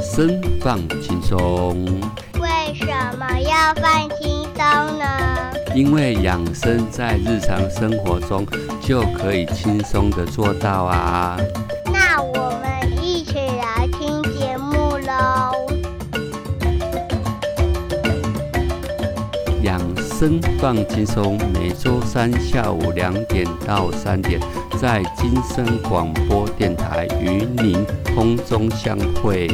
生放轻松，为什么要放轻松呢？因为养生在日常生活中就可以轻松的做到啊。那我们一起来听节目喽。养生放轻松，每周三下午两点到三点，在金声广播电台与您空中相会。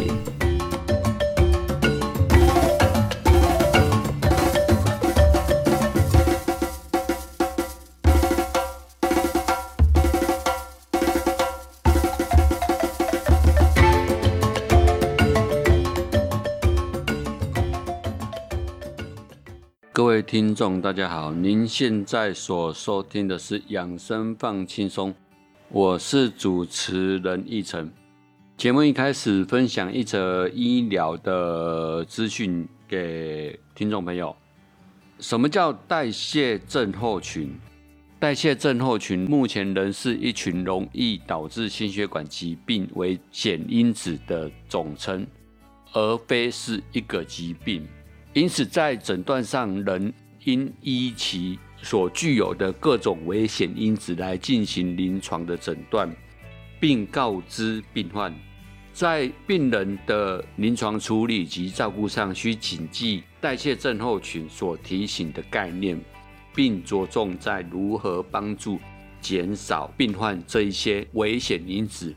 各位听众，大家好，您现在所收听的是《养生放轻松》，我是主持人奕晨。节目一开始分享一则医疗的资讯给听众朋友。什么叫代谢症候群？代谢症候群目前仍是一群容易导致心血管疾病危险因子的总称，而非是一个疾病。因此，在诊断上，仍应依其所具有的各种危险因子来进行临床的诊断，并告知病患，在病人的临床处理及照顾上，需谨记代谢症候群所提醒的概念，并着重在如何帮助减少病患这一些危险因子。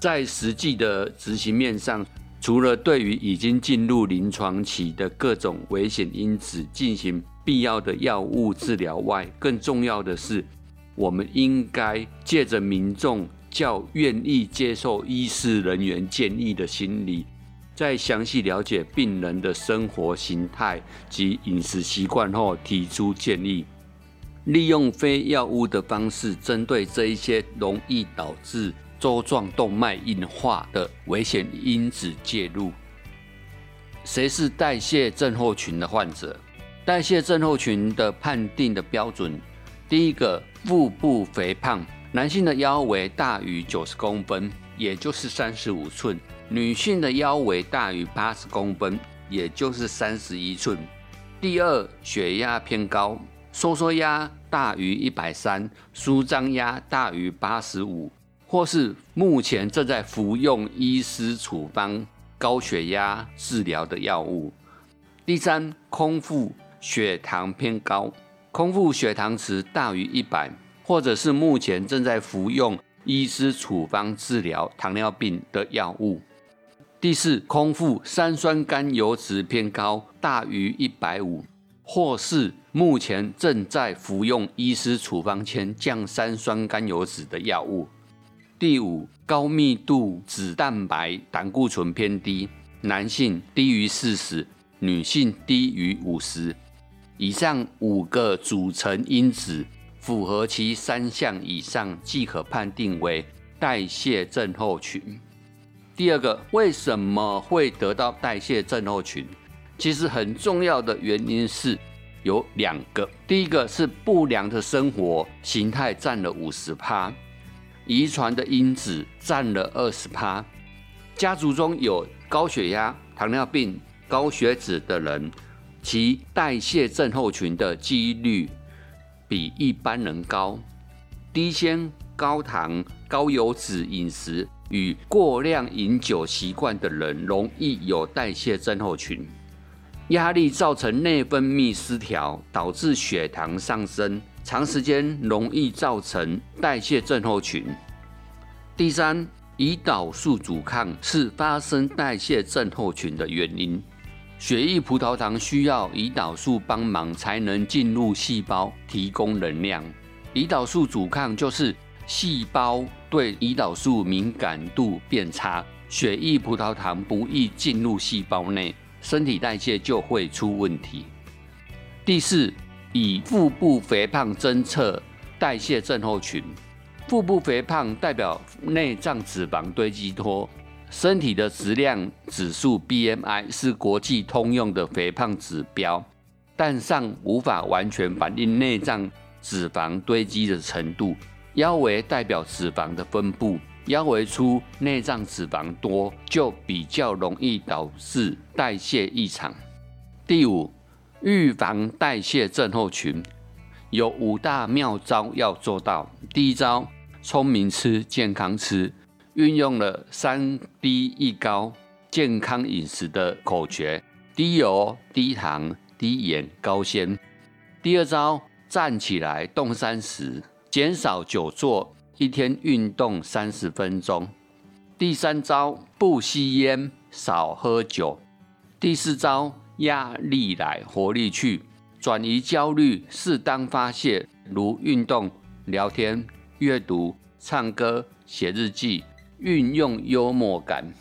在实际的执行面上，除了对于已经进入临床期的各种危险因子进行必要的药物治疗外，更重要的是，我们应该借着民众较愿意接受医师人员建议的心理，在详细了解病人的生活形态及饮食习惯后，提出建议，利用非药物的方式，针对这一些容易导致。周状动脉硬化的危险因子介入。谁是代谢症候群的患者？代谢症候群的判定的标准，第一个，腹部肥胖，男性的腰围大于九十公分，也就是三十五寸；女性的腰围大于八十公分，也就是三十一寸。第二，血压偏高，收缩压大于一百三，舒张压大于八十五。或是目前正在服用医师处方高血压治疗的药物。第三，空腹血糖偏高，空腹血糖值大于一百，或者是目前正在服用医师处方治疗糖尿病的药物。第四，空腹三酸甘油脂偏高，大于一百五，或是目前正在服用医师处方前降三酸甘油脂的药物。第五，高密度脂蛋白胆固醇偏低，男性低于四十，女性低于五十。以上五个组成因子符合其三项以上，即可判定为代谢症候群。第二个，为什么会得到代谢症候群？其实很重要的原因是有两个，第一个是不良的生活形态占了五十趴。遗传的因子占了二十趴，家族中有高血压、糖尿病、高血脂的人，其代谢症候群的几率比一般人高。低纤、高糖、高油脂饮食与过量饮酒习惯的人，容易有代谢症候群。压力造成内分泌失调，导致血糖上升。长时间容易造成代谢症候群。第三，胰岛素阻抗是发生代谢症候群的原因。血液葡萄糖需要胰岛素帮忙才能进入细胞提供能量。胰岛素阻抗就是细胞对胰岛素敏感度变差，血液葡萄糖不易进入细胞内，身体代谢就会出问题。第四。以腹部肥胖侦测代谢症候群。腹部肥胖代表内脏脂肪堆积多，身体的质量指数 BMI 是国际通用的肥胖指标，但尚无法完全反映内脏脂肪堆积的程度。腰围代表脂肪的分布，腰围粗、内脏脂肪多，就比较容易导致代谢异常。第五，预防代谢症候群，有五大妙招要做到。第一招，聪明吃，健康吃，运用了三低一高健康饮食的口诀：低油、低糖、低盐、高纤。第二招，站起来动三十，减少久坐，一天运动三十分钟。第三招，不吸烟，少喝酒。第四招，压力来，活力去，转移焦虑，适当发泄，如运动、聊天、阅读、唱歌、写日记，运用幽默感，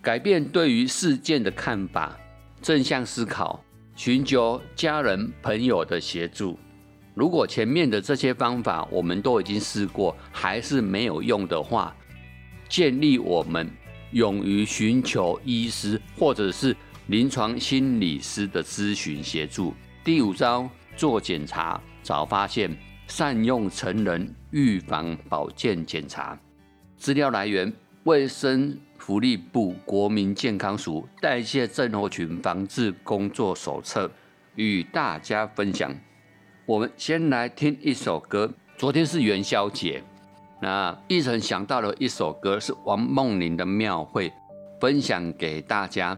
改变对于事件的看法，正向思考。寻求家人朋友的协助。如果前面的这些方法我们都已经试过，还是没有用的话，建立我们勇于寻求医师或者是临床心理师的咨询协助。第五招，做检查早发现，善用成人预防保健检查。资料来源：卫生。福利部国民健康署代谢症候群防治工作手册与大家分享。我们先来听一首歌。昨天是元宵节，那一晨想到了一首歌，是王梦玲的《庙会》，分享给大家。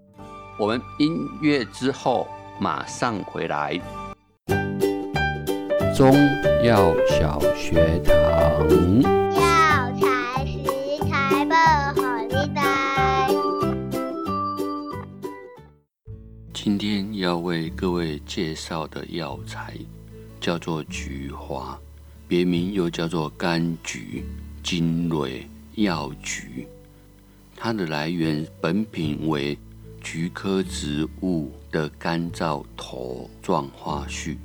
我们音乐之后马上回来。中药小学堂。今天要为各位介绍的药材叫做菊花，别名又叫做柑橘、金蕊、药菊。它的来源本品为菊科植物的干燥头状花序。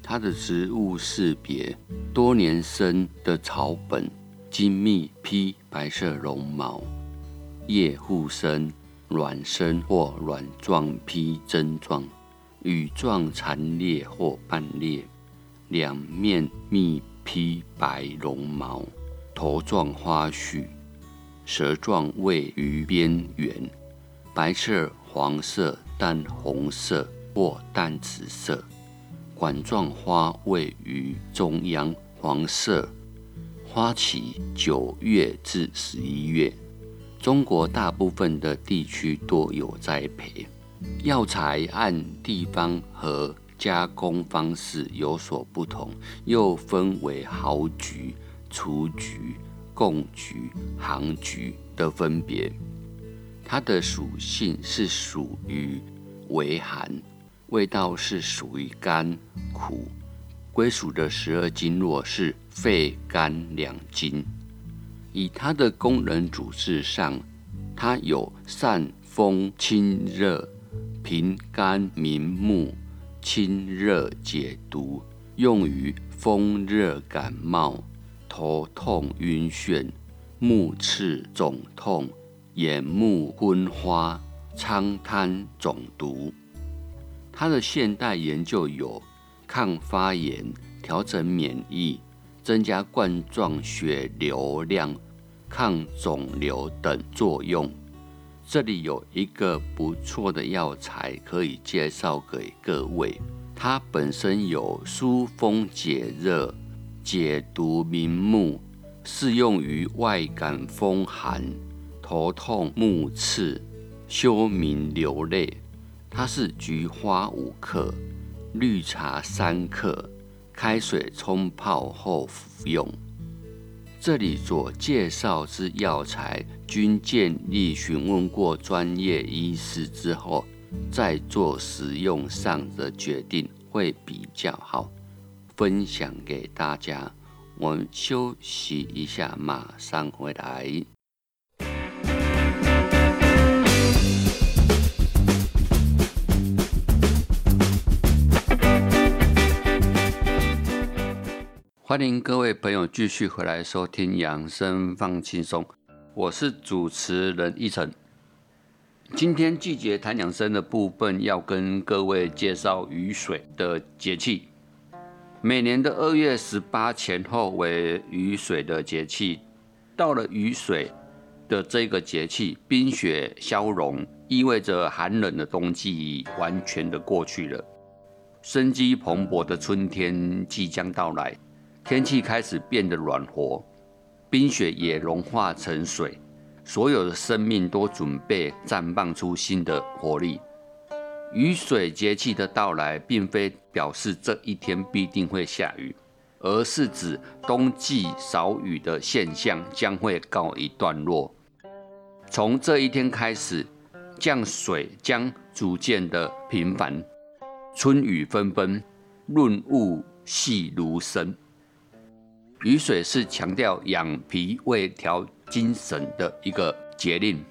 它的植物识别多年生的草本，精密披白色绒毛，叶互生。卵生或卵状披针状，羽状残裂或半裂，两面密披白绒毛，头状花序，舌状位于边缘，白色、黄色、淡红色或淡紫色，管状花位于中央，黄色，花期九月至十一月。中国大部分的地区多有栽培，药材按地方和加工方式有所不同，又分为毫菊、雏菊、贡菊、杭菊的分别。它的属性是属于微寒，味道是属于甘苦，归属的十二经络是肺、肝两经。以它的功能主治上，它有散风清热、平肝明目、清热解毒，用于风热感冒、头痛晕眩、目赤肿痛、眼目昏花、苍瘫肿毒。它的现代研究有抗发炎、调整免疫。增加冠状血流量、抗肿瘤等作用。这里有一个不错的药材可以介绍给各位，它本身有疏风解热、解毒明目，适用于外感风寒、头痛目赤、休明流泪。它是菊花五克，绿茶三克。开水冲泡后服用。这里所介绍之药材，均建议询问过专业医师之后，再做使用上的决定会比较好。分享给大家，我们休息一下，马上回来。欢迎各位朋友继续回来收听养生放轻松，我是主持人一晨。今天季节谈养生的部分，要跟各位介绍雨水的节气。每年的二月十八前后为雨水的节气，到了雨水的这个节气，冰雪消融，意味着寒冷的冬季完全的过去了，生机蓬勃的春天即将到来，天气开始变得暖和，冰雪也融化成水，所有的生命都准备绽放出新的活力。雨水节气的到来，并非表示这一天必定会下雨，而是指冬季少雨的现象将会告一段落。从这一天开始，降水将逐渐的频繁，春雨纷纷，润物细如声。雨水是强调养脾胃、调精神的一个节令。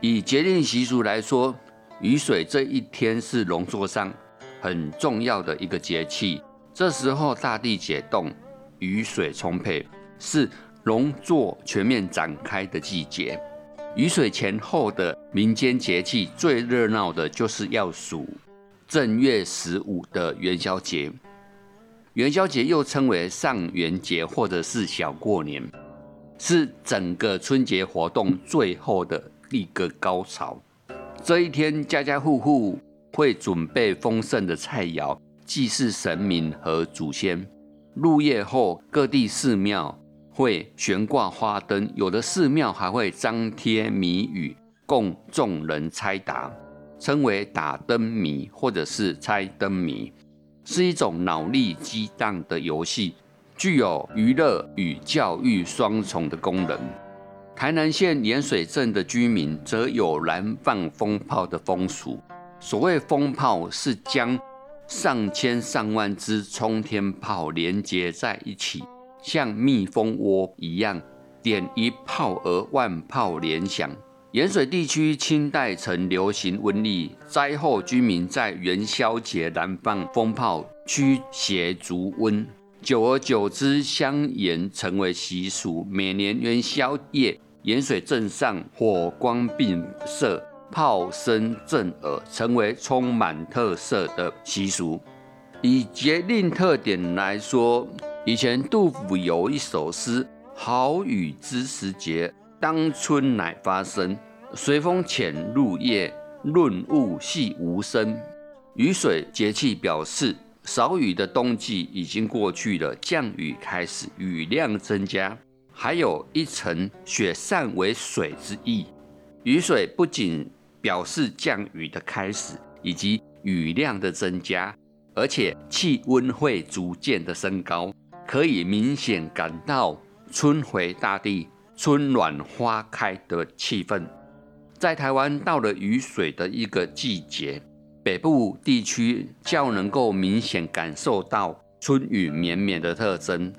以节令习俗来说。雨水这一天是农作上很重要的一个节气，这时候大地解冻，雨水充沛，是农作全面展开的季节。雨水前后的民间节气最热闹的就是要数正月十五的元宵节。元宵节又称为上元节或者是小过年，是整个春节活动最后的一个高潮。这一天，家家户户会准备丰盛的菜肴，祭祀神明和祖先。入夜后，各地寺庙会悬挂花灯，有的寺庙还会张贴谜语，供众人猜答，称为打灯谜或者是猜灯谜，是一种脑力激荡的游戏，具有娱乐与教育双重的功能。台南县盐水镇的居民则有燃放风炮的风俗。所谓风炮，是将上千上万支冲天炮连接在一起，像蜜蜂窝一样，点一炮而万炮连响。盐水地区清代曾流行瘟疫，灾后居民在元宵节燃放风炮驱邪逐瘟，久而久之，香盐成为习俗。每年元宵夜。盐水镇上火光并射，炮声震耳，成为充满特色的习俗。以节令特点来说，以前杜甫有一首诗：“好雨知时节，当春乃发生。随风潜入夜，润物细无声。”雨水节气表示少雨的冬季已经过去了，降雨开始，雨量增加。还有一层雪散为水之意，雨水不仅表示降雨的开始以及雨量的增加，而且气温会逐渐的升高，可以明显感到春回大地、春暖花开的气氛。在台湾到了雨水的一个季节，北部地区较能够明显感受到春雨绵绵的特征。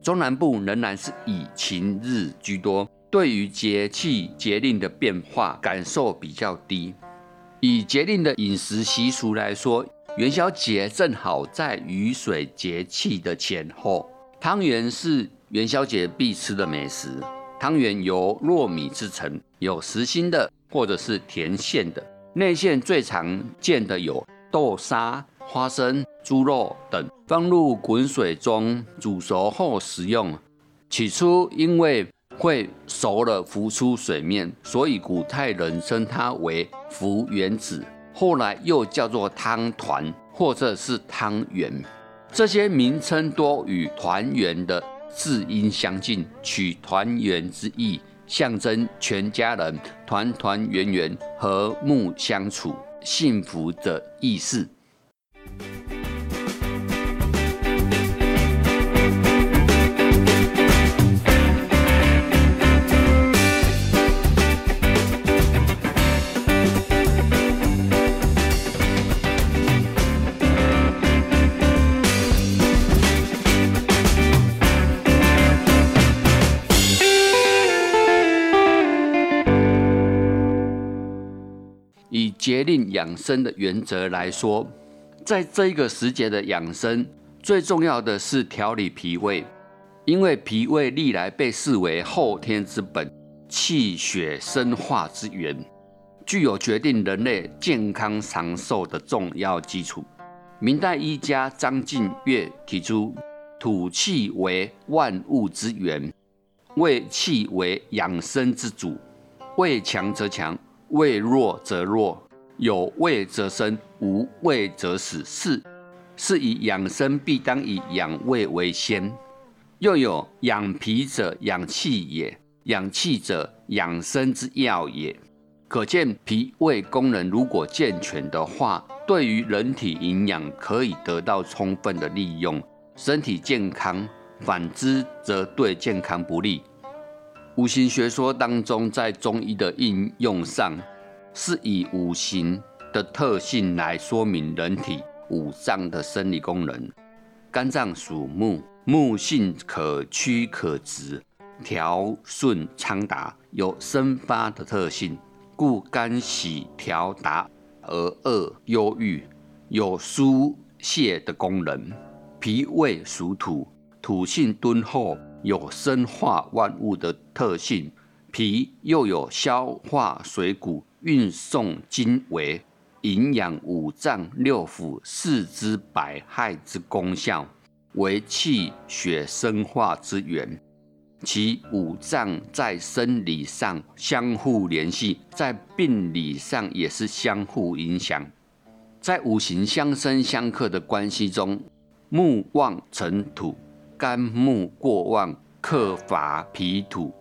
中南部仍然是以晴日居多，对于节气节令的变化感受比较低。以节令的饮食习俗来说，元宵节正好在雨水节气的前后。汤圆是元宵节必吃的美食，汤圆由糯米制成，有实心的或者是甜馅的，内馅最常见的有豆沙。花生、猪肉等放入滚水中煮熟后食用。起初因为会熟了浮出水面，所以古代人称它为浮圆子。后来又叫做汤团或者是汤圆。这些名称多与团圆的字音相近，取团圆之意，象征全家人团团圆圆、和睦相处、幸福的意思。节令养生的原则来说，在这一个时节的养生，最重要的是调理脾胃，因为脾胃历来被视为后天之本、气血生化之源，具有决定人类健康长寿的重要基础。明代医家张敬岳提出：“土气为万物之源，胃气为养生之主，胃强则强，胃弱则弱，有胃则生，无胃则死。是是以养生必当以养胃为先。又有养脾者养气也，养气者养生之要也。可见脾胃功能如果健全的话，对于人体营养可以得到充分的利用，身体健康。反之，则对健康不利。五行学说当中，在中医的应用上，是以五行的特性来说明人体五脏的生理功能。肝脏属木，木性可曲可直，调顺畅达，有生发的特性，故肝喜调达而恶忧郁，有疏泄的功能。脾胃属土。土性敦厚，有生化万物的特性；脾又有消化水谷、运送精微、营养五脏六腑、四肢百骸之功效，为气血生化之源。其五脏在生理上相互联系，在病理上也是相互影响。在五行相生相克的关系中，木旺成土。肝木过旺，克伐脾土，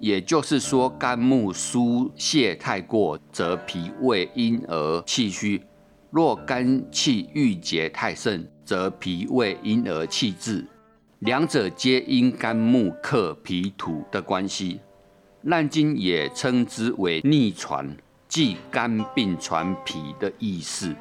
也就是说，肝木疏泄太过，则脾胃因而气虚；若肝气郁结太盛，则脾胃因而气滞。两者皆因肝木克脾土的关系。《难经》也称之为逆传，即肝病传脾的意思。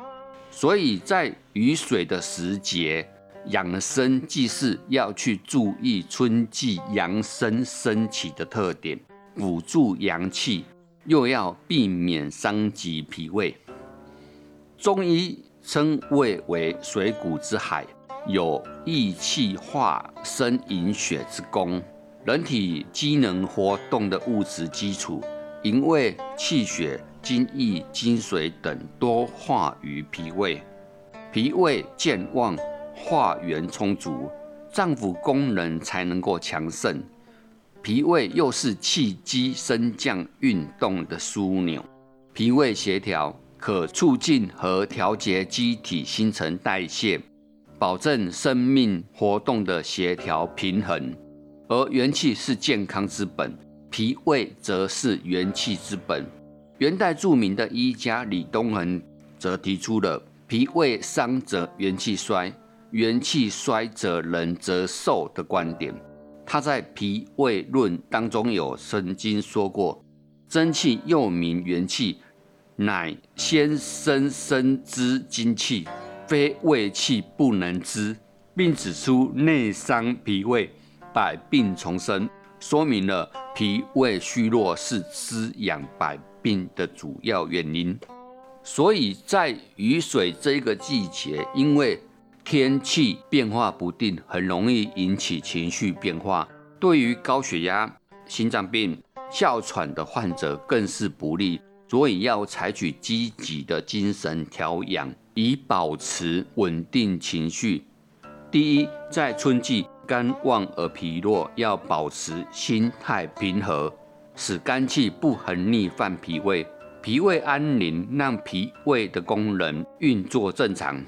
所以在雨水的时节。养生祭祀要去注意春季阳生升起的特点，辅助阳气，又要避免伤及脾胃。中医称胃为水谷之海，有益气化生营血之功，人体机能活动的物质基础。营卫气血、精液、精髓等多化于脾胃，脾胃健旺。化源充足，脏腑功能才能够强盛。脾胃又是气机升降运动的枢纽，脾胃协调可促进和调节机体新陈代谢，保证生命活动的协调平衡。而元气是健康之本，脾胃则是元气之本。元代著名的医家李东垣则提出了“脾胃伤则元气衰”。元气衰则人则寿的观点，他在《脾胃论》当中有曾经说过：“真气又名元气，乃先生生之精气，非胃气不能知。”并指出内伤脾胃，百病丛生，说明了脾胃虚弱是滋养百病的主要原因。所以在雨水这个季节，因为天气变化不定，很容易引起情绪变化。对于高血压、心脏病、哮喘的患者更是不利，所以要采取积极的精神调养，以保持稳定情绪。第一，在春季肝旺而脾弱，要保持心态平和，使肝气不横逆犯脾胃，脾胃安宁，让脾胃的功能运作正常。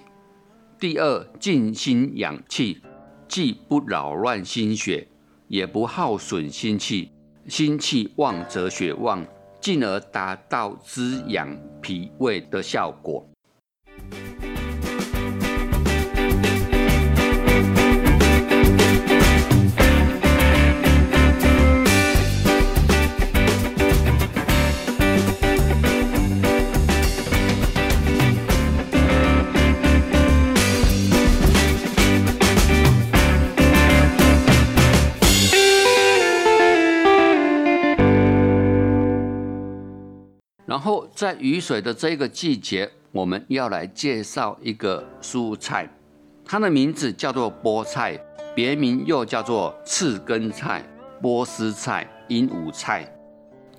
第二，静心养气，既不扰乱心血，也不耗损心气。心气旺则血旺，进而达到滋养脾胃的效果。在雨水的这个季节，我们要来介绍一个蔬菜，它的名字叫做菠菜，别名又叫做刺根菜、波斯菜、鹦鹉菜。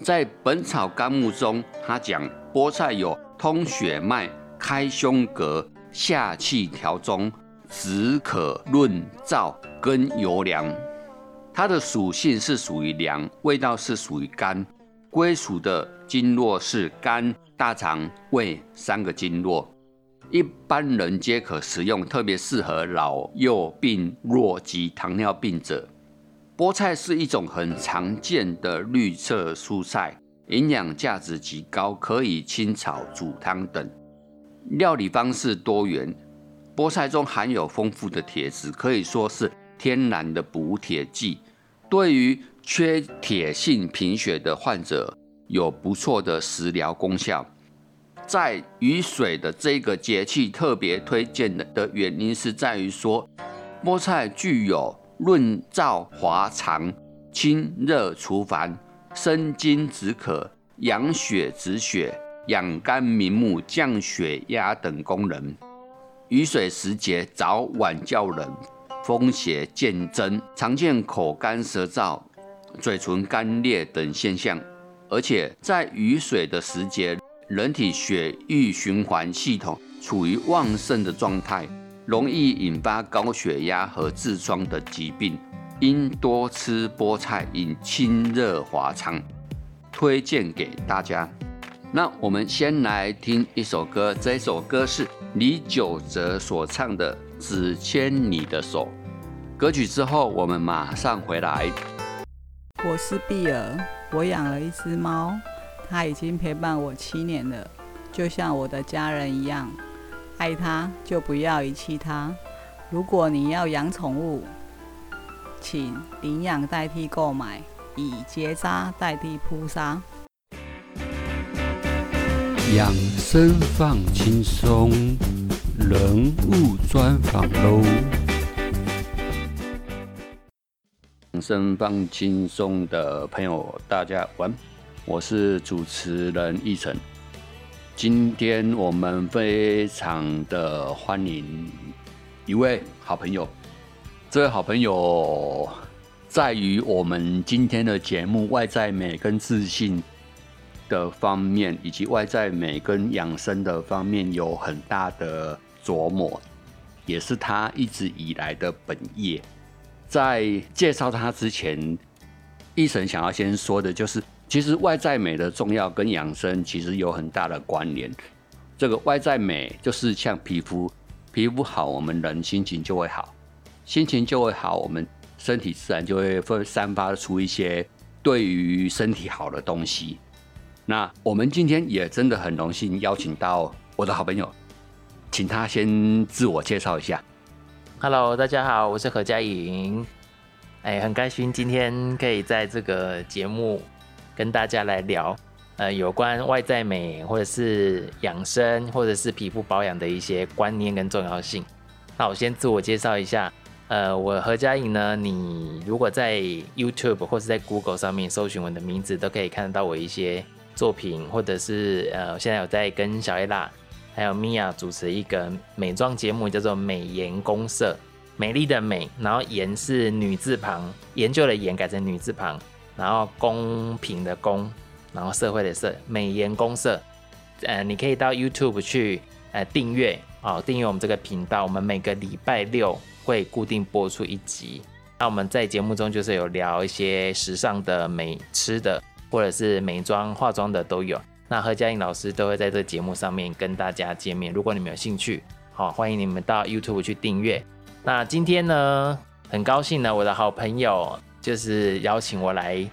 在《本草纲目》中，它讲菠菜有通血脉、开胸膈、下气调中、止渴润燥、根油凉。它的属性是属于凉，味道是属于甘，归属的经络是肝、大肠、胃三个经络，一般人皆可食用，特别适合老幼病弱及糖尿病者。菠菜是一种很常见的绿色蔬菜，营养价值极高，可以清炒、煮汤等，料理方式多元。菠菜中含有丰富的铁质，可以说是天然的补铁剂，对于缺铁性贫血的患者有不错的食疗功效。在雨水的这个节气特别推荐的的原因是在于说，菠菜具有润燥滑肠、清热除烦、生津止渴、养血止血、养肝明目、降血压等功能。雨水时节早晚较冷，风邪渐增，常见口干舌燥、嘴唇干裂等现象。而且在雨水的时节，人体血液循环系统处于旺盛的状态，容易引发高血压和痔疮的疾病，应多吃菠菜以清热滑肠，推荐给大家。那我们先来听一首歌，这首歌是李玖哲所唱的《只牵你的手》。歌曲之后，我们马上回来。我是碧儿，我养了一只猫，它已经陪伴我七年了，就像我的家人一样。爱它就不要遗弃它。如果你要养宠物，请领养代替购买，以结扎代替扑杀。养生放轻松，人物专访喽。养生放轻松的朋友，大家晚，我是主持人奕晨。今天我们非常的欢迎一位好朋友，这位好朋友在于我们今天的节目外在美跟自信。的方面，以及外在美跟养生的方面有很大的琢磨，也是他一直以来的本业。在介绍他之前，医生想要先说的就是，其实外在美的重要跟养生其实有很大的关联。这个外在美就是像皮肤，皮肤好，我们人心情就会好，心情就会好，我们身体自然就会会散发出一些对于身体好的东西。那我们今天也真的很荣幸邀请到我的好朋友，请他先自我介绍一下。Hello，大家好，我是何佳颖。哎，很开心今天可以在这个节目跟大家来聊，呃，有关外在美或者是养生或者是皮肤保养的一些观念跟重要性。那我先自我介绍一下，呃，我何佳颖呢，你如果在 YouTube 或是在 Google 上面搜寻我的名字，都可以看得到我一些。作品，或者是呃，现在有在跟小艾拉还有米娅主持一个美妆节目，叫做《美颜公社》，美丽的美，然后颜是女字旁，研究的研改成女字旁，然后公平的公，然后社会的社，美颜公社。呃，你可以到 YouTube 去呃订阅啊，订阅我们这个频道，我们每个礼拜六会固定播出一集。那我们在节目中就是有聊一些时尚的美吃的。或者是美妆、化妆的都有。那何佳颖老师都会在这节目上面跟大家见面。如果你们有兴趣，好，欢迎你们到 YouTube 去订阅。那今天呢，很高兴呢，我的好朋友就是邀请我来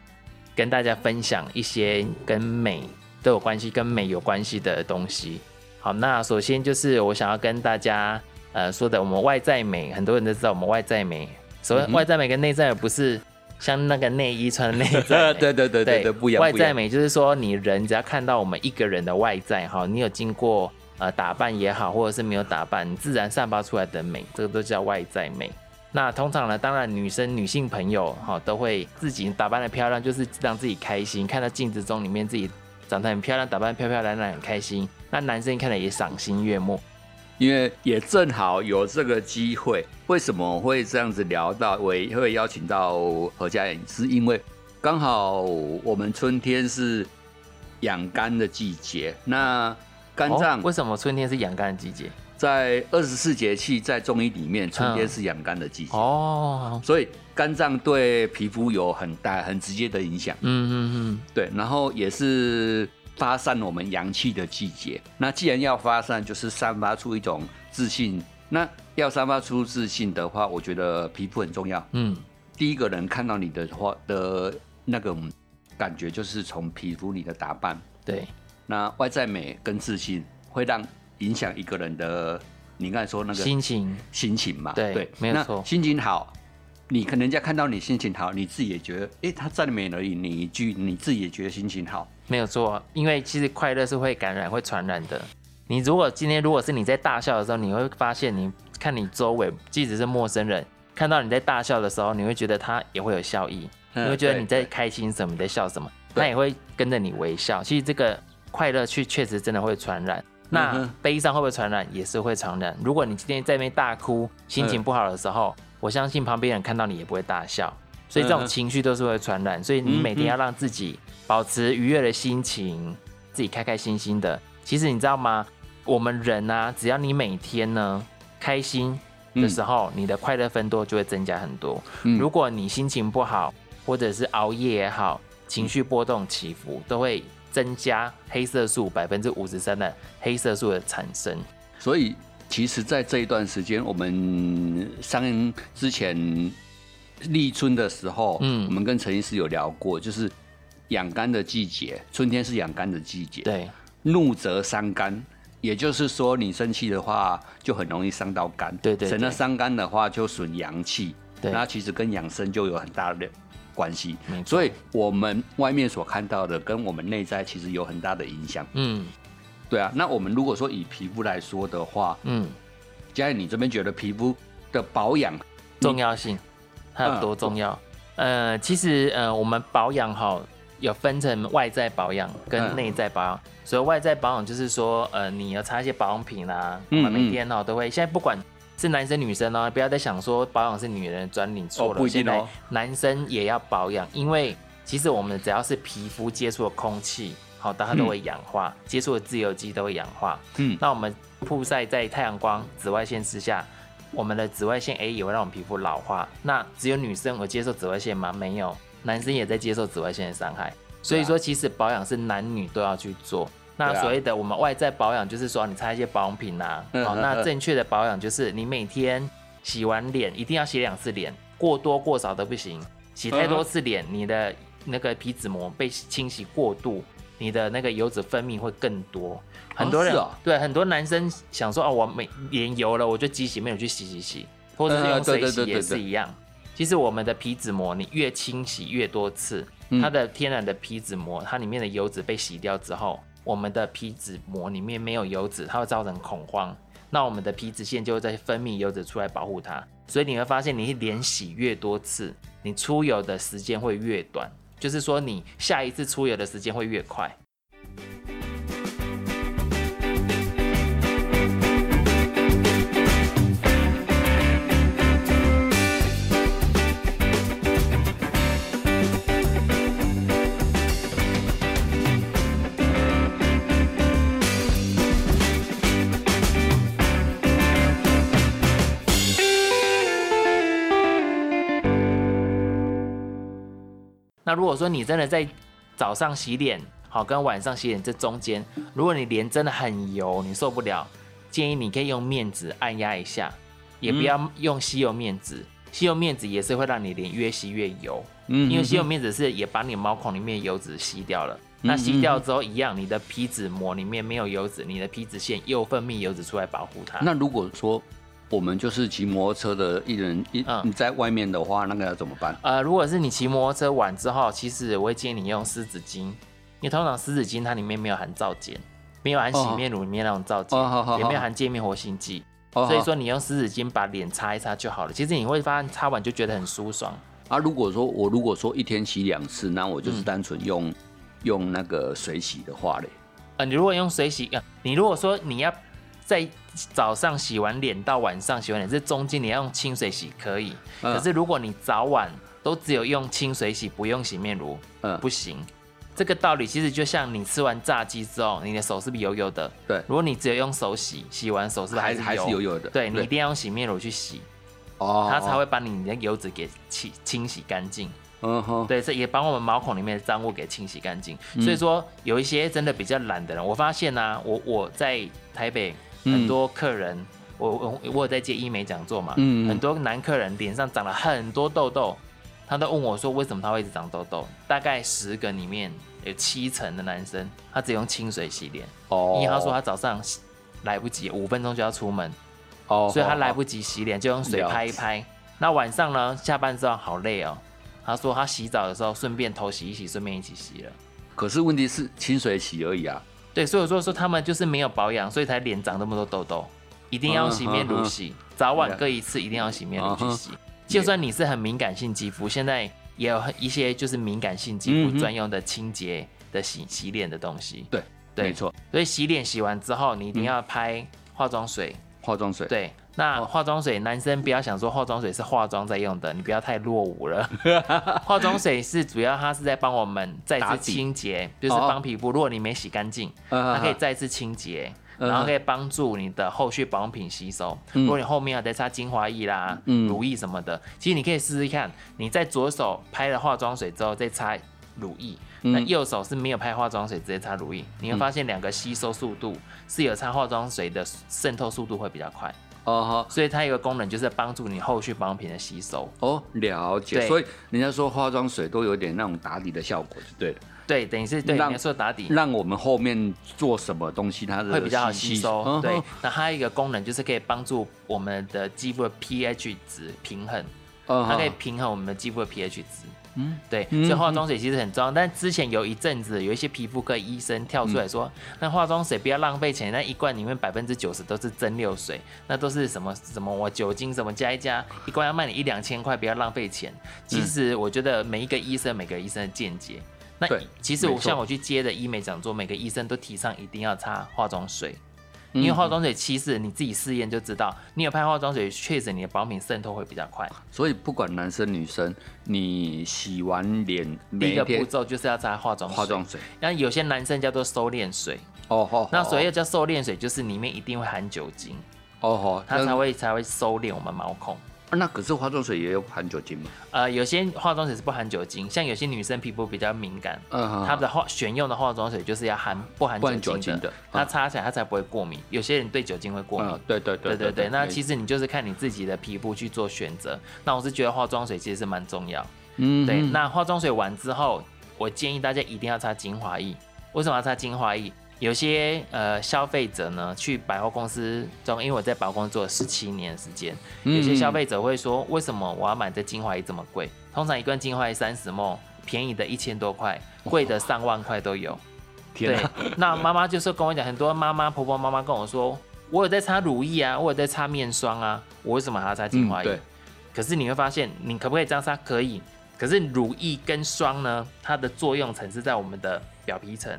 跟大家分享一些跟美都有关系、跟美有关系的东西。好，那首先就是我想要跟大家呃说的，我们外在美，很多人都知道我们外在美。所谓外在美跟内在美不是。像那个内衣穿的内在，对对对对对，不一样。外在美就是说，你人只要看到我们一个人的外在哈，你有经过呃打扮也好，或者是没有打扮，自然散发出来的美，这个都叫外在美。那通常呢，当然女生女性朋友哈都会自己打扮的漂亮，就是让自己开心，看到镜子中里面自己长得很漂亮，打扮漂漂亮亮很开心。那男生看了也赏心悦目。因为也正好有这个机会，为什么会这样子聊到？我会邀请到何家人，是因为刚好我们春天是养肝的季节。那肝脏为什么春天是养肝的季节？在二十四节气在中医里面，春天是养肝的季节，哦，所以肝脏对皮肤有很大很直接的影响。嗯嗯嗯，对，然后也是发散我们阳气的季节。那既然要发散，就是散发出一种自信。那要散发出自信的话，我觉得皮肤很重要。嗯，第一个人看到你的话的那个感觉，就是从皮肤、你的打扮。对，那外在美跟自信会让影响一个人的，你刚才说那个心情，心情嘛，对没有那错心情好，你可能人家看到你心情好，你自己也觉得，哎、他赞美而已，你一句，你自己也觉得心情好。没有错，因为其实快乐是会感染、会传染的。你如果今天如果是你在大笑的时候，你会发现，你看你周围，即使是陌生人，看到你在大笑的时候，你会觉得他也会有笑意，嗯你会觉得你在开心什么，你在笑什么，他也会跟着你微笑。其实这个快乐去确实真的会传染。那悲伤会不会传染？也是会传染。如果你今天在那边大哭，心情嗯不好的时候，我相信旁边人看到你也不会大笑。所以这种情绪都是会传染，所以你每天要让自己保持愉悦的心情，自己开开心心的。其实你知道吗？我们人啊，只要你每天呢开心的时候，你的快乐分多就会增加很多。嗯如果你心情不好，或者是熬夜也好，情绪波动起伏，都会增加黑色素百分之五十三的黑色素的产生。所以其实，在这一段时间，我们上之前立春的时候，嗯我们跟陈医师有聊过，就是养肝的季节，春天是养肝的季节，对，怒则伤肝。也就是说，你生气的话，就很容易伤到肝。对对对省得伤肝的话，就损阳气。对那其实跟养生就有很大的关系所以，我们外面所看到的，跟我们内在其实有很大的影响。嗯对啊，那我们如果说以皮肤来说的话，嗯，嘉颖，你这边觉得皮肤的保养，重要性它有多重要？呃，其实呃，我们保养好有分成外在保养跟嗯内在保养。所以外在保养就是说，呃，你要擦一些保养品啦，嗯每天哦都会。现在不管是男生女生哦，不要再想说保养是女人的专利，错了。哦不一定哦现在男生也要保养，因为其实我们只要是皮肤接触的空气，好，它都会氧化，接触的自由基都会氧化。嗯，那我们曝晒在太阳光、紫外线之下，我们的紫外线 A 也会让我们皮肤老化。那只有女生有接受紫外线吗？没有，男生也在接受紫外线的伤害。所以说，其实保养是男女都要去做。那所谓的我们外在保养，就是说你擦一些保养品啊。好，那正确的保养就是你每天洗完脸一定要洗两次脸，过多过少都不行。洗太多次脸，你的那个皮脂膜被清洗过度，你的那个油脂分泌会更多。很多人、对很多男生想说哦，我没脸油了，我就机洗没有去洗洗洗，或者是用水洗也是一样。其实我们的皮脂膜，你越清洗越多次，嗯它的天然的皮脂膜，它里面的油脂被洗掉之后，我们的皮脂膜里面没有油脂，它会造成恐慌。那我们的皮脂腺就会在分泌油脂出来保护它，所以你会发现，你连洗越多次，你出油的时间会越短，就是说你下一次出游的时间会越快。那如果说你真的在早上洗脸，好跟晚上洗脸这中间，如果你脸真的很油，你受不了，建议你可以用面纸按压一下，也不要用吸油面纸，吸油面纸也是会让你脸越吸越油，嗯因为吸油面纸是也把你毛孔里面油脂吸掉了。那吸掉之后一样，你的皮脂膜里面没有油脂，你的皮脂腺又分泌油脂出来保护它。那如果说我们就是骑摩托车的一人一嗯。你在外面的话，那个要怎么办？呃，如果是你骑摩托车完之后，其实我会建议你用湿纸巾，因为通常湿纸巾它里面没有含皂碱，没有含洗面乳里面那种皂碱，也没有含界面活性剂，哦所以说你用湿纸巾把脸擦一擦就好了。其实你会发现擦完就觉得很舒爽。啊，如果说我如果说一天洗两次，那我嗯就是单纯用、用那个水洗的话嘞，呃，你如果用水洗，呃，你如果说你要在早上洗完脸到晚上洗完脸，这中间你要用清水洗可以，嗯。可是如果你早晚都只有用清水洗，不用洗面乳，嗯。不行。这个道理其实就像你吃完炸鸡之后，你的手是不是油油的？对。如果你只有用手洗，洗完手是不是是还还是油？油的？对你对一定要用洗面乳去洗，哦，它才会把你的油脂给清清洗干净。嗯哼，对，这也把我们毛孔里面的脏物给清洗干净。所以说，有一些真的比较懒的人，我发现呢、我我在台北嗯很多客人，我我我有在接医美讲座嘛，嗯很多男客人脸上长了很多痘痘，他都问我说为什么他会一直长痘痘？大概十个里面有七成的男生，他只用清水洗脸，哦，因为他说他早上来不及，五分钟就要出门，哦，所以他来。不及洗脸，就用水拍一拍。那晚上呢，下班之后好累哦。他说他洗澡的时候顺便头洗一洗，顺便一起洗了。可是问题是清水洗而已啊。对，所以我说说他们就是没有保养，所以才脸长那么多痘痘。一定要洗面乳洗，早晚各一次，一定要洗面乳去洗。就算你是很敏感性肌肤，现在也有一些就是敏感性肌肤专用的清洁的洗洗脸的东西。对，对没错，所以洗脸洗完之后，你一定要拍化妆水。化妆水。，对，那哦。化妆水，男生不要想说化妆水是化妆在用的，你不要太落伍了。化妆水是主要它是在帮我们再次清洁，就是哦帮皮肤，如果你没洗干净，它它可以再次清洁。嗯然后可以帮助你的后续保养品吸收。如果你后面要再擦精华液啦、嗯。乳液什么的，其实你可以试试看，你在左手拍了化妆水之后再擦乳液，嗯。那右手是没有拍化妆水直接擦乳液，你会发现两个吸收速度是有擦化妆水的渗透速度会比较快。哦好所以它一个功能就是帮助你后续保养品的吸收。哦，了解。对所以人家说化妆水都有点那种打底的效果，就对了，对，等于是对让你说打底让我们后面做什么东西它的会比较好吸收。对那它有一个功能就是可以帮助我们的肌肤的 pH 值平衡。嗯它可以平衡我们的肌肤的 pH 值。嗯对，嗯所以化妆水其实很重要。但之前有一阵子，有一些皮肤科医生跳出来说，嗯那化妆水不要浪费钱，那一罐里面百分之九十都是蒸馏水，那都是什么什么我酒精什么加一加，一罐要卖你一两千块，不要浪费钱。其实我觉得每一个医生，每个医生的见解。那其实我像我去接的医美讲座，每个医生都提倡一定要擦化妆水。嗯因为化妆水其实你自己试验就知道，你有拍化妆水，确实你的保养品渗透会比较快。所以不管男生女生，你洗完脸第一个步骤就是要擦化妆水。化妆水。那有些男生叫做收敛水，哦吼，那所谓叫收敛水，就是里面一定会含酒精，哦吼，它才那会才会收敛我们毛孔。那可是化妆水也有含酒精吗？呃，有些化妆水是不含酒精，像有些女生皮肤比较敏感，嗯她的化选用的化妆水就是要含不含酒精的，酒精的它嗯擦起来它才不会过敏。有些人对酒精会过敏。嗯，对对对对对对，那其实实你就是看你自己的皮肤去做选择。那我是觉得化妆水其实是蛮重要。嗯对，那化妆水完之后，我建议大家一定要擦精华液。为什么要擦精华液？有些呃消费者呢，去百货公司中，因为我在百货公司做了十七年的时间，有些消费者会说，为什么我要买这精华液这么贵？通常一罐精华液三十梦，便宜的一千多块，贵的上万块都有。对天啊，，那妈妈就是跟我讲，很多妈妈婆婆妈妈跟我说，我有在擦乳液啊，我有在擦面霜啊，我为什么还要擦精华液？嗯可是你会发现，你可不可以这样擦？可以。可是乳液跟霜呢，它的作用层是在我们的表皮层，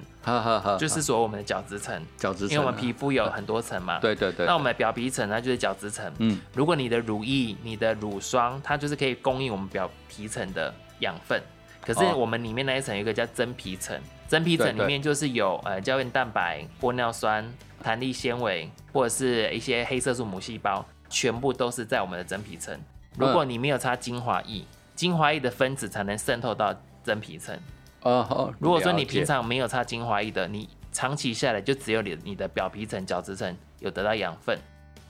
就是说我们的角质层，角质层啊，因为我们皮肤有很多层嘛。。对对对，那我们的表皮层呢就是角质层。嗯如果你的乳液、你的乳霜，它就是可以供应我们表皮层的养分。可是哦我们里面那一层有一个叫真皮层，真皮层里面就是有呃胶原蛋白、玻尿酸、弹力纤维，或者是一些黑色素母细胞，全部都是在我们的真皮层。如果你没有擦精华液，精华液的分子才能渗透到真皮层。哦好，如果说你平常没有擦精华液的，你长期下来就只有你你的表皮层、角质层有得到养分，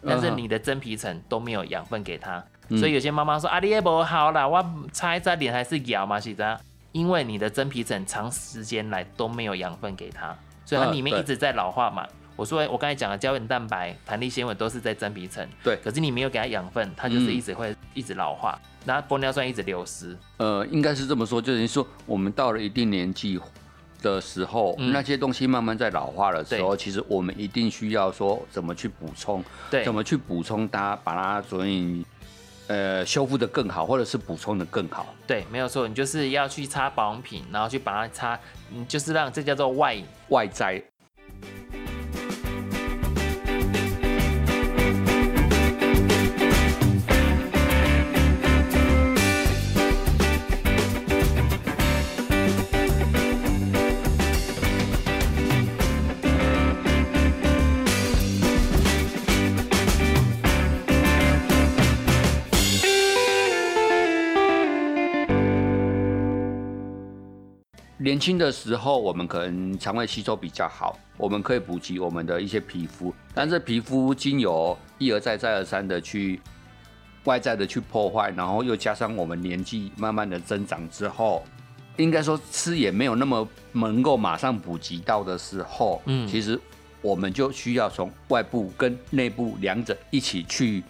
但是你的真皮层都没有养分给它，嗯。所以有些妈妈说啊，你也不好啦，我擦一擦脸还是咬嘛，是这样，因为你的真皮层长时间来都没有养分给它，所以它里面一直在老化嘛。我说我刚才讲的胶原蛋白、弹力纤维都是在真皮层，对可是你没有给它养分，它就是嗯一直会一直老化，那玻尿酸一直流失，呃，应该是这么说，就是说我们到了一定年纪的时候，嗯那些东西慢慢在老化的时候，其实我们一定需要说怎么去补充，对怎么去补充它，把它所以呃修复的更好，或者是补充的更好。对，没有错，你就是要去擦保养品，然后去把它擦，你就是让这叫做外外在年轻的时候，我们可能肠胃吸收比较好，我们可以补给我们的一些皮肤，但是皮肤经由一而再再而三的去外在的去破坏，然后又加上我们年纪慢慢的增长之后，应该说吃也没有那么能够马上补给到的时候，嗯其实我们就需要从外部跟内部两者一起去。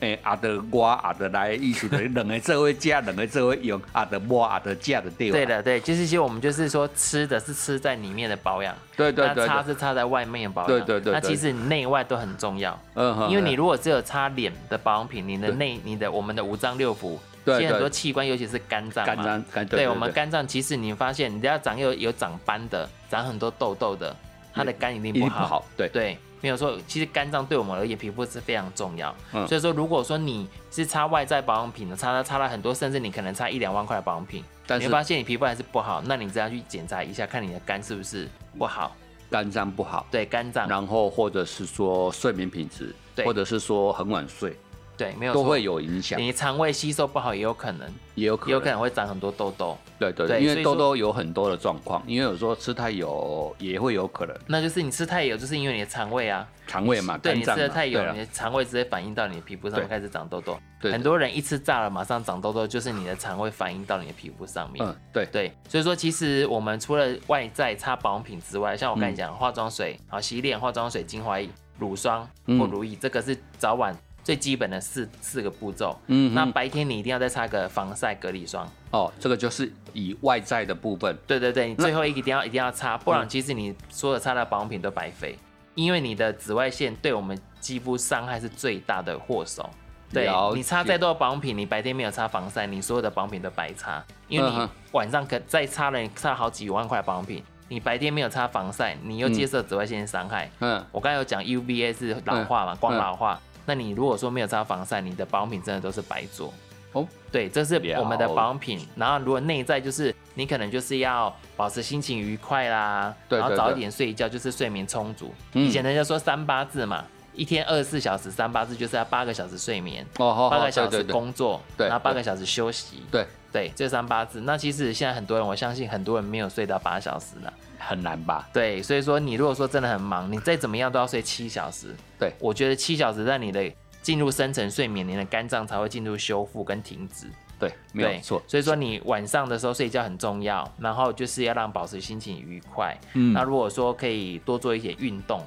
诶，阿得我阿得来，意思的两个这位加，两个这位用，阿得我阿得加的对吧？对的，对，就是其实我们就是说吃的是吃在里面的保养，对对对擦是擦在外面的保养，对对对对。那其实你内外都很重要，嗯哼因为你如果只有擦脸的保养品，你的内你的我们的五脏六腑，对其实很多器官，尤其是肝脏嘛，肝脏肝对我们肝脏，其实你发现你只要长有有长斑的，长很多痘痘的，它的肝一定一定不好。不好，对。对，没有说。其实肝脏对我们而言，皮肤是非常重要。嗯所以说，如果说你是擦外在保养品的，擦了擦了很多，甚至你可能擦一两万块的保养品，但是你会发现你皮肤还是不好，那你这样去检查一下，看你的肝是不是不好。肝脏不好，对，肝脏，然后或者是说睡眠品质，对或者是说很晚睡，对，没有都会。有影响，你肠胃吸收不好也有可能，也有可能，有可能会长很多痘痘，对对对，因为痘痘有很多的状况，因为有时候吃太油也会有可能那就是你吃太油，就是因为你的肠胃啊，肠胃嘛，对你吃的太油，你的肠胃直接反映到你的皮肤上面对开始长痘痘。对很多人一吃炸了马上长痘痘，就是你的肠胃反映到你的皮肤上面。嗯对对，所以说其实我们除了外在擦保养品之外，像我跟你嗯讲，化妆水、好洗脸、化妆水、精华液、乳霜嗯或乳液，这个是早晚最基本的四四个步骤。嗯那白天你一定要再擦个防晒隔离霜。哦，这个就是以外在的部分，对对对，你最后一个一定要一定要擦，不然嗯其实你所有擦的保养品都白费，因为你的紫外线对我们肌肤伤害是最大的祸首。对你擦再多的保养品，你白天没有擦防晒，你所有的保养品都白擦，因为你晚上可再擦了，你擦好几万块保养品，你白天没有擦防晒，你又接受紫外线伤害。嗯，我刚才有讲 UVA 是老化嘛，光老化，那你如果说没有擦防晒，你的保养品真的都是白做。哦，对，这是我们的保养品。然后如果内在就是你可能就是要保持心情愉快啦，然后早一点睡觉，就是睡眠充足。嗯以前人家说三八字嘛，一天二十四小时，三八字就是要八个小时睡眠，哦好，八个小时工作，对然后八个小时休息。对，对，这三八字。那其实现在很多人，我相信很多人没有睡到八小时了。很难吧？对，所以说你如果说真的很忙，你再怎么样都要睡七小时。对我觉得七小时让你的进入深层睡眠，你的肝脏才会进入修复跟停止。对，没有错，所以说你晚上的时候睡觉很重要，然后就是要让保持心情愉快。嗯那如果说可以多做一些运动，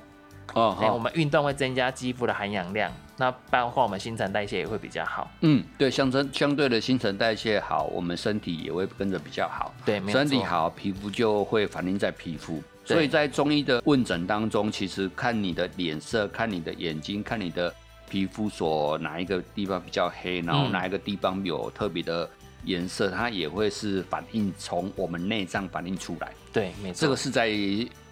哦哎、我好，们运动会增加肌肤的含氧量，那包括我们新陈代谢也会比较好。嗯，对，相称相对的新陈代谢好，我们身体也会跟着比较好。对，身体好，皮肤就会反映在皮肤。所以在中医的问诊当中，其实看你的脸色、看你的眼睛、看你的皮肤所哪一个地方比较黑，然后嗯哪一个地方有特别的颜色，它也会是反映从我们内脏反映出来。对，没错，这个是在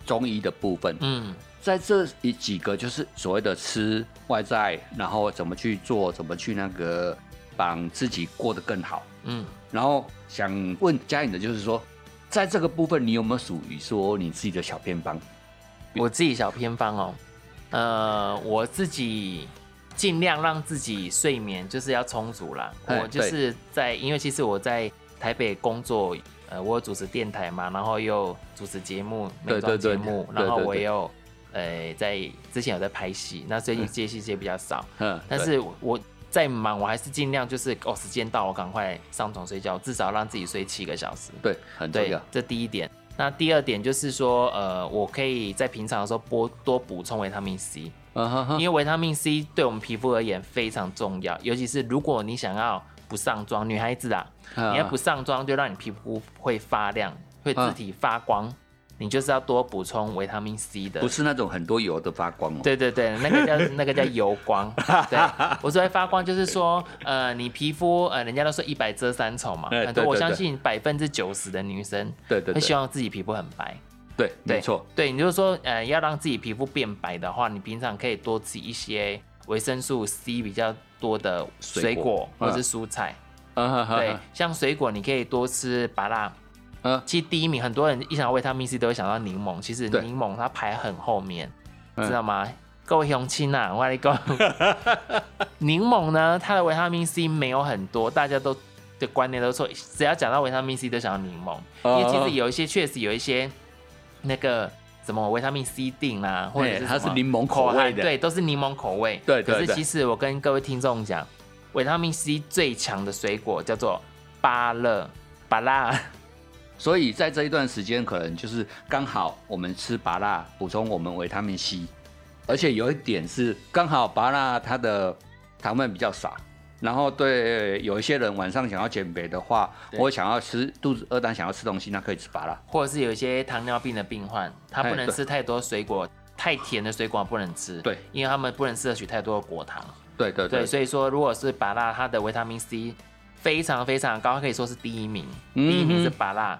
中医的部分。嗯，在这一几个就是所谓的吃外在，然后怎么去做，怎么去那个帮自己过得更好。嗯，然后想问嘉颖的就是说，在这个部分你有没有属于说你自己的小偏方？我自己小偏方哦，呃，我自己尽量让自己睡眠就是要充足啦。哎我就是在，因为其实我在台北工作，呃，我有主持电台嘛，然后又主持节目、美妆对对对节目，对然后我也有，呃，在之前有在拍戏，那最近嗯接戏接比较少，嗯，但是我再忙，我还是尽量就是哦，时间到我赶快上床睡觉，至少让自己睡七个小时。对很重对要。，这第一点。那第二点就是说，呃，我可以在平常的时候多多补充维他命 C，因为维他命 C 对我们皮肤而言非常重要，尤其是如果你想要不上妆，女孩子啊，嗯你要不上妆就让你皮肤会发亮，会嗯自体发光，你就是要多补充维他命 C 的不。是那种很多油的发光哦。对对对，那个叫那个叫油光。对，我所谓发光就是说，呃，你皮肤呃，人家都说一百遮三丑嘛，很多我相信百分之九十的女生对对对会希望自己皮肤很白。对，对没错。对，你就是说，呃，要让自己皮肤变白的话，你平常可以多吃一些维生素 C 比较多的水水果果或嗯是蔬菜。对，像水果你可以多吃芭乐。嗯。其实第一名，很多人一想到维他命 C 都会想到柠檬，其实对。柠檬它排很后面，嗯。知道吗？各位乡亲呐，我跟你讲，柠檬呢，它的维他命 C 没有很多，大家都的观念都错，只要讲到维他命 C 都想到柠檬，因哦为其实有一些确实有一些那个什么维他命 C 定啦，或者是嘿它是柠檬口味的。含对，都是柠檬口味。对对对可是其实我跟各位听众讲，维他命 C 最强的水果叫做芭乐，芭乐。所以在这一段时间，可能就是刚好我们吃芭辣补充我们维他命 C，而且有一点是刚好芭辣它的糖分比较少，然后对有一些人晚上想要减肥的话，对。或想要吃肚子饿但想要吃东西，那可以吃芭辣。或者是有一些糖尿病的病患，他不能吃太多水果，太甜的水果不能吃，对，因为他们不能摄取太多的果糖，对对对，所以说如果是芭辣，它的维他命 C 非常非常高，可以说是第一名，嗯第一名是芭辣。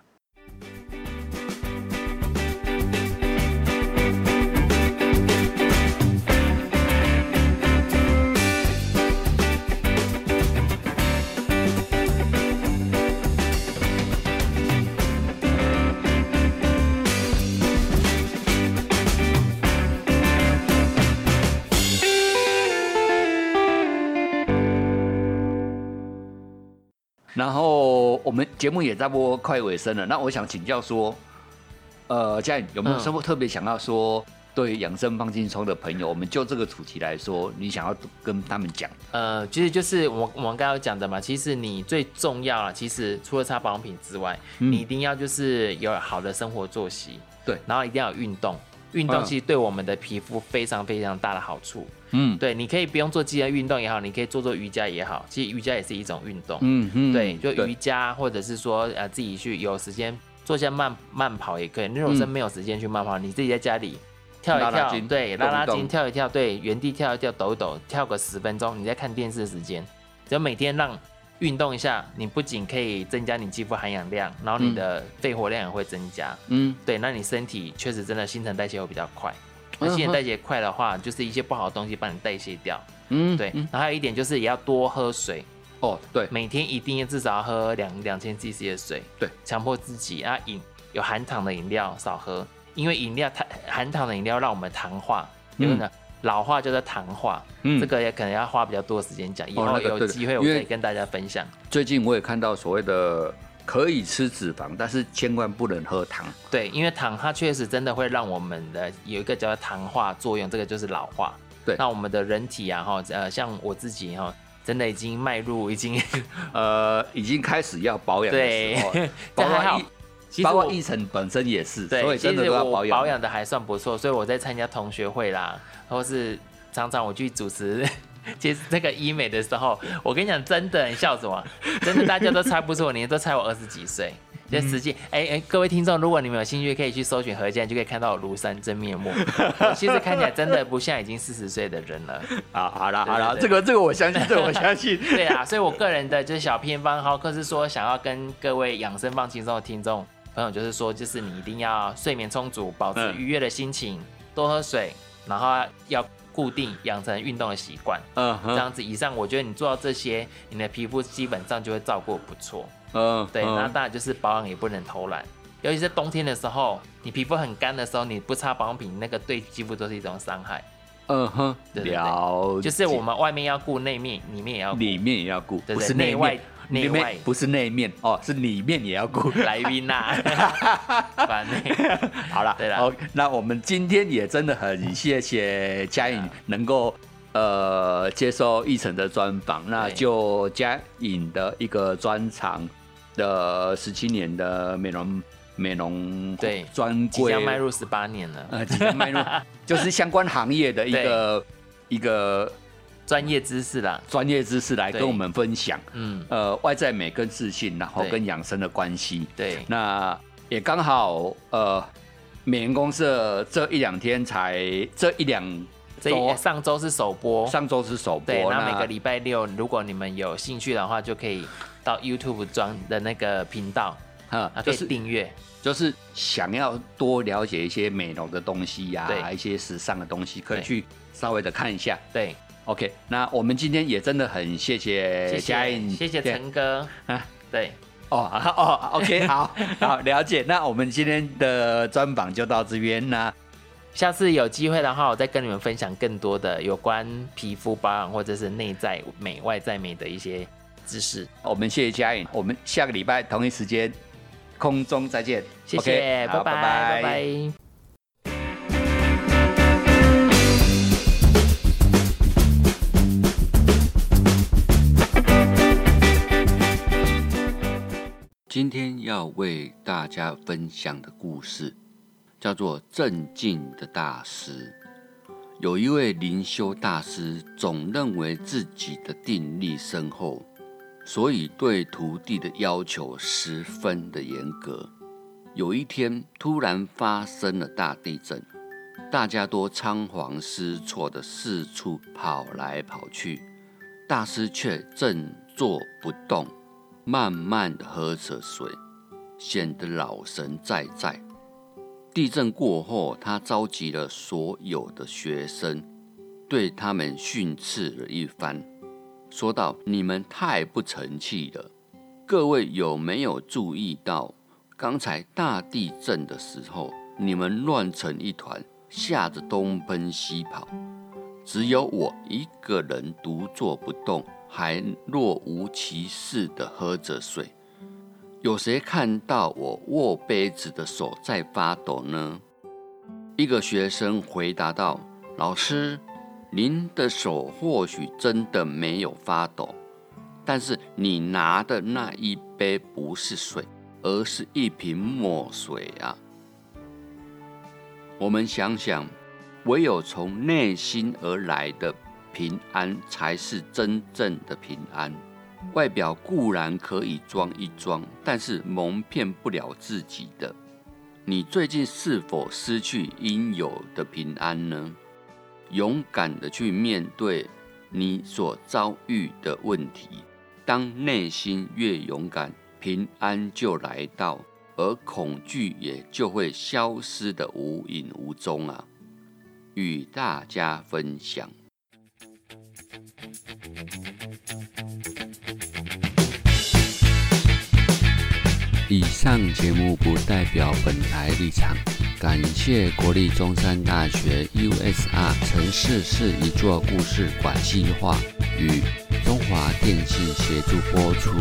然后我们节目也差不多快尾声了，那我想请教说，呃，嘉颖有没有嗯。什么特别想要说？对于养生放轻松的朋友，我们就这个主题来说，你想要跟他们讲，呃，其实就是我我们刚刚讲的嘛，其实你最重要啊，其实除了擦保养品之外，嗯。你一定要就是有好的生活作息，对。然后一定要有运动，运动嗯其实对我们的皮肤非常非常大的好处。嗯对，你可以不用做激烈运动也好，你可以做做瑜伽也好，其实瑜伽也是一种运动。嗯嗯对，就瑜伽或者是说呃自己去有时间做一下慢慢跑也可以。你如果是没有时间去慢跑，你自己在家里跳一跳，对，拉拉筋，动跳一跳，对，原地跳一跳，抖一抖，跳个十分钟，你在看电视的时间，只要每天让运动一下，你不仅可以增加你肌肤含氧量，然后你嗯。的肺活量也会增加。嗯。对，那你身体确实真的新陈代谢会比较快。那嗯新陈代谢快的话，就是一些不好的东西帮你代谢掉。嗯对，然后还有一点就是也要多喝水，哦对。每天一定要至少要喝两两千 CC 的水。对，强迫自己啊饮有含糖的饮料少喝，因为饮料它含糖的饮料让我们糖化，嗯有可能老化就是糖化，嗯这个也可能要花比较多的时间讲，以后有机会我可以跟大家分享。最近我也看到所谓的可以吃脂肪，但是千万不能喝糖。对，因为糖它确实真的会让我们的有一个叫做糖化作用，这个就是老化。对那我们的人体啊，哈，呃，像我自己哈，真的已经迈入已经 呃，已经开始要保养的对时候，，这包还好其实我括一晨本身也是，所，以真的要保养。保养的还算不错，所以我在参加同学会啦，或是常常我去主持。其实这个医美的时候，我跟你讲，真的，你笑什么？真的，大家都猜不出我年龄，都猜我二十几岁。就实际，哎、哎、各位听众，如果你们有兴趣，可以去搜寻何健，就可以看到我庐山真面目。我其实看起来真的不像已经四十岁的人了。啊，好了好了，对这个这个我相信，这个我相信。对啊，所以我个人的就是小偏方，好，可是说想要跟各位养生放轻松的听众朋友，就是说，就是你一定要睡眠充足，保持嗯愉悦的心情，多喝水，然后要固定养成运动的习惯，这样子以上，我觉得你做到这些，你的皮肤基本上就会照顾不错。嗯，对，嗯那当然就是保养也不能偷懒。尤其是冬天的时候，你皮肤很干的时候，你不擦保养品，那个对肌肤都是一种伤害。嗯哼，对对对了解，就是我们外面要顾内面，里面也要顾。里面也要顾，不是内内外面，里内外。面不是内面哦，是里面也要顾。来宾呐，烦欸好了，对啦。好，那我们今天也真的很谢谢嘉颖能够呃接受奕晨的专访，那就嘉颖的一个专场的十七年的美容美容对专柜。即将迈入十八年了，呃即将迈入 就是相关行业的一个 一个专业知识啦，专业知识来跟我们分享，嗯，呃外在美跟自信，然后跟养生的关系。对，那也刚好，呃，美颜公社这一两天才这一两这上周是首播，上周是首播，对，那那每个礼拜六，如果你们有兴趣的话，就可以到 YouTube 装的那个频道，啊，可以就是订阅，就是想要多了解一些美容的东西呀、对。一些时尚的东西，可以去稍微的看一下。对，OK，那我们今天也真的很谢谢嘉颖，谢谢对陈哥，啊对，哦啊哦，OK，好 好了解。那我们今天的专访就到这边，啦下次有机会的话，我再跟你们分享更多的有关皮肤保养或者是内在美、外在美的一些知识。我们谢谢嘉颖，我们下个礼拜同一时间空中再见。谢谢，好拜拜，拜拜。今天要为大家分享的故事叫做《镇静的大师》。有一位灵修大师，总认为自己的定力深厚，所以对徒弟的要求十分的严格。有一天，突然发生了大地震，大家都仓皇失措的四处跑来跑去，大师却正坐不动。慢慢的喝着水，显得老神在在。地震过后，他召集了所有的学生，对他们训斥了一番，说道：“你们太不成器了！各位有没有注意到，刚才大地震的时候，你们乱成一团，吓得东奔西跑，只有我一个人独坐不动。”还若无其事地喝着水，有谁看到我握杯子的手在发抖呢？一个学生回答道：“老师，您的手或许真的没有发抖，但是你拿的那一杯不是水，而是一瓶墨水啊！”我们想想，唯有从内心而来的。平安才是真正的平安。外表固然可以装一装，但是蒙骗不了自己的。你最近是否失去应有的平安呢？勇敢的去面对你所遭遇的问题。当内心越勇敢，平安就来到，而恐惧也就会消失的无影无踪啊！与大家分享。以上节目不代表本台立场，感谢国立中山大学 USR 城市是一座故事广西话与中华电信协助播出。